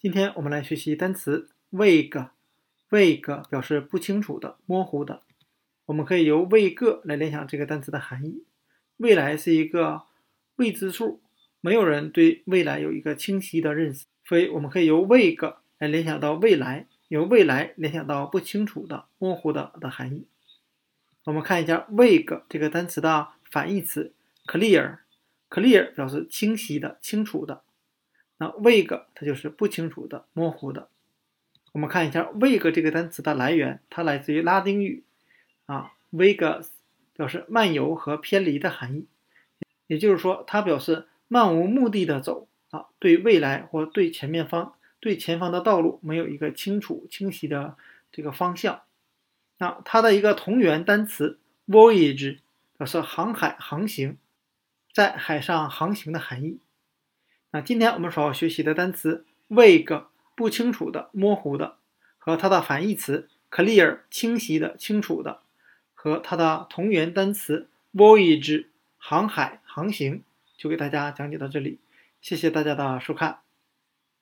今天我们来学习单词 vague，vague 表示不清楚的、模糊的。我们可以由未个来联想这个单词的含义。未来是一个未知数，没有人对未来有一个清晰的认识，所以我们可以由 vague 来联想到未来，由未来联想到不清楚的、模糊的的含义。我们看一下 vague 这个单词的反义词 clear，clear 表示清晰的、清楚的。那 vague 它就是不清楚的、模糊的。我们看一下 vague 这个单词的来源，它来自于拉丁语，啊，vagus 表示漫游和偏离的含义，也就是说，它表示漫无目的的走，啊，对未来或对前面方、对前方的道路没有一个清楚、清晰的这个方向。那它的一个同源单词 voyage 表示航海、航行，在海上航行的含义。那今天我们所要学习的单词 vague 不清楚的、模糊的，和它的反义词 clear 清晰的、清楚的，和它的同源单词 voyage 航海、航行，就给大家讲解到这里。谢谢大家的收看。